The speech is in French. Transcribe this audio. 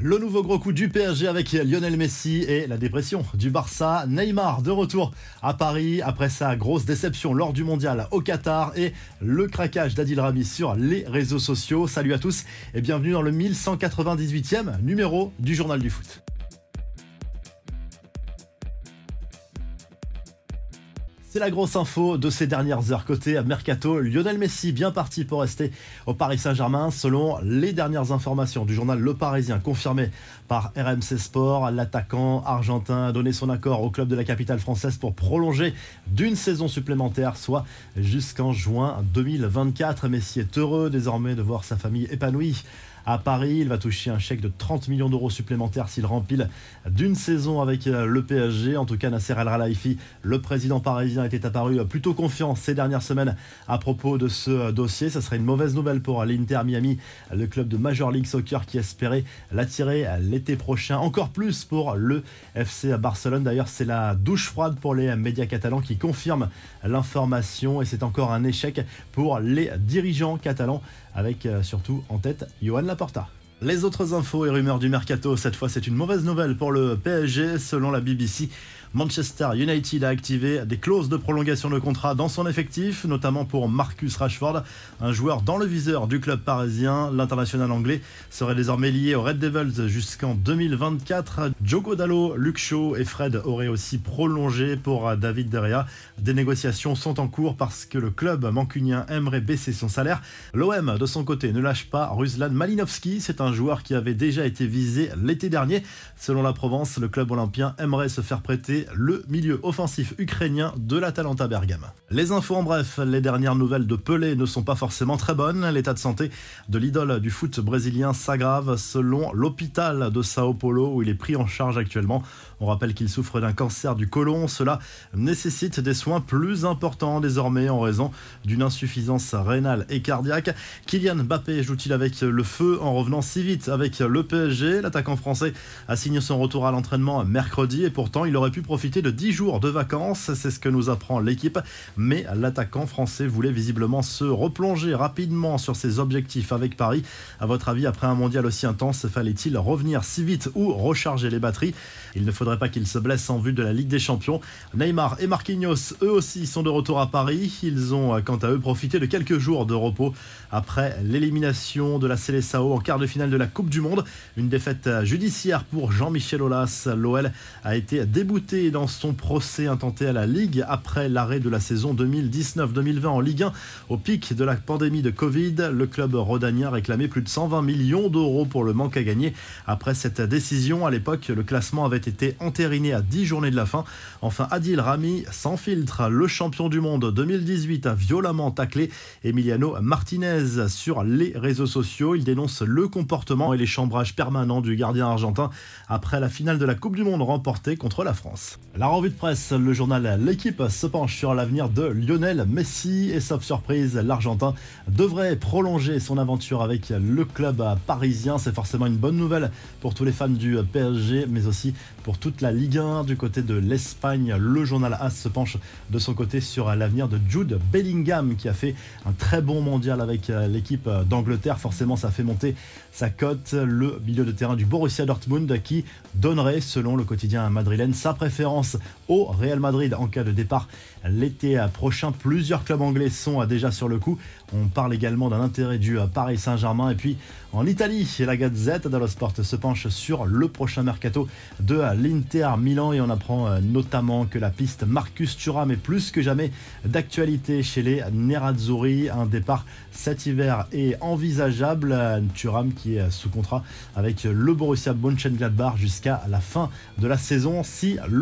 Le nouveau gros coup du PSG avec Lionel Messi et la dépression du Barça. Neymar de retour à Paris après sa grosse déception lors du mondial au Qatar et le craquage d'Adil Rami sur les réseaux sociaux. Salut à tous et bienvenue dans le 1198e numéro du Journal du Foot. C'est la grosse info de ces dernières heures. Côté Mercato, Lionel Messi bien parti pour rester au Paris Saint-Germain. Selon les dernières informations du journal Le Parisien confirmées par RMC Sport, l'attaquant argentin a donné son accord au club de la capitale française pour prolonger d'une saison supplémentaire, soit jusqu'en juin 2024. Messi est heureux désormais de voir sa famille épanouie à Paris. Il va toucher un chèque de 30 millions d'euros supplémentaires s'il rempile d'une saison avec euh, le PSG. En tout cas, Nasser El Khelaifi, le président parisien, était apparu plutôt confiant ces dernières semaines à propos de ce euh, dossier. Ce serait une mauvaise nouvelle pour l'Inter Miami, le club de Major League Soccer qui espérait l'attirer l'été prochain. Encore plus pour le FC Barcelone. D'ailleurs, c'est la douche froide pour les médias catalans qui confirment l'information et c'est encore un échec pour les dirigeants catalans avec euh, surtout en tête Johan Les autres infos et rumeurs du mercato, cette fois c'est une mauvaise nouvelle pour le PSG selon la BBC. Manchester United a activé des clauses de prolongation de contrat dans son effectif, notamment pour Marcus Rashford, un joueur dans le viseur du club parisien. L'international anglais serait désormais lié aux Red Devils jusqu'en 2024. Joko Dallo, Luke Shaw et Fred auraient aussi prolongé pour David Derrea. Des négociations sont en cours parce que le club mancunien aimerait baisser son salaire. L'OM, de son côté, ne lâche pas Ruslan Malinowski. C'est un joueur qui avait déjà été visé l'été dernier. Selon la Provence, le club olympien aimerait se faire prêter le milieu offensif ukrainien de l'Atalanta Bergame. Les infos en bref, les dernières nouvelles de Pelé ne sont pas forcément très bonnes. L'état de santé de l'idole du foot brésilien s'aggrave selon l'hôpital de Sao Paulo où il est pris en charge actuellement. On rappelle qu'il souffre d'un cancer du côlon. Cela nécessite des soins plus importants désormais en raison d'une insuffisance rénale et cardiaque. Kylian Mbappé joue-t-il avec le feu en revenant si vite avec le PSG L'attaquant français a signé son retour à l'entraînement mercredi et pourtant il aurait pu profiter de 10 jours de vacances. C'est ce que nous apprend l'équipe. Mais l'attaquant français voulait visiblement se replonger rapidement sur ses objectifs avec Paris. À votre avis, après un mondial aussi intense, fallait-il revenir si vite ou recharger les batteries? Il ne faudrait pas qu'il se blesse en vue de la Ligue des Champions. Neymar et Marquinhos, eux aussi, sont de retour à Paris. Ils ont, euh, quant à eux, profité de quelques jours de repos après l'élimination de la Célessao en quart de finale de la Coupe du Monde. Une défaite euh, judiciaire pour Jean-Michel Aulas. L'OL a été débouté dans son procès intenté à la Ligue après l'arrêt de la saison 2019-2020 en Ligue 1. Au pic de la pandémie de Covid, le club rhodanien réclamait plus de 120 millions d'euros pour le manque à gagner. Après cette décision, à l'époque, le classement avait été entériné à 10 journées de la fin. Enfin, Adil Rami, sans filtre, le champion du monde 2018 a violemment taclé Emiliano Martinez sur les réseaux sociaux. Il dénonce le comportement et les chambrages permanents du gardien argentin après la finale de la Coupe du Monde remportée contre la France. La revue de presse, le journal L'équipe se penche sur l'avenir de Lionel Messi et sauf surprise, l'Argentin devrait prolonger son aventure avec le club parisien. C'est forcément une bonne nouvelle pour tous les fans du PSG, mais aussi pour toute la Ligue 1 du côté de l'Espagne. Le journal AS se penche de son côté sur l'avenir de Jude Bellingham qui a fait un très bon mondial avec l'équipe d'Angleterre. Forcément, ça fait monter sa cote. Le milieu de terrain du Borussia Dortmund qui donnerait, selon le quotidien madrilène, sa préférence au Real Madrid en cas de départ l'été prochain. Plusieurs clubs anglais sont déjà sur le coup. On parle également d'un intérêt du Paris Saint-Germain. Et puis en Italie, la Gazette dello Sport se penche sur le prochain mercato de l'Inter Milan et on apprend euh, notamment que la piste Marcus Thuram est plus que jamais d'actualité chez les Nerazzurri. Un départ cet hiver est envisageable. Thuram qui est sous contrat avec le Borussia Mönchengladbach jusqu'à la fin de la saison. Si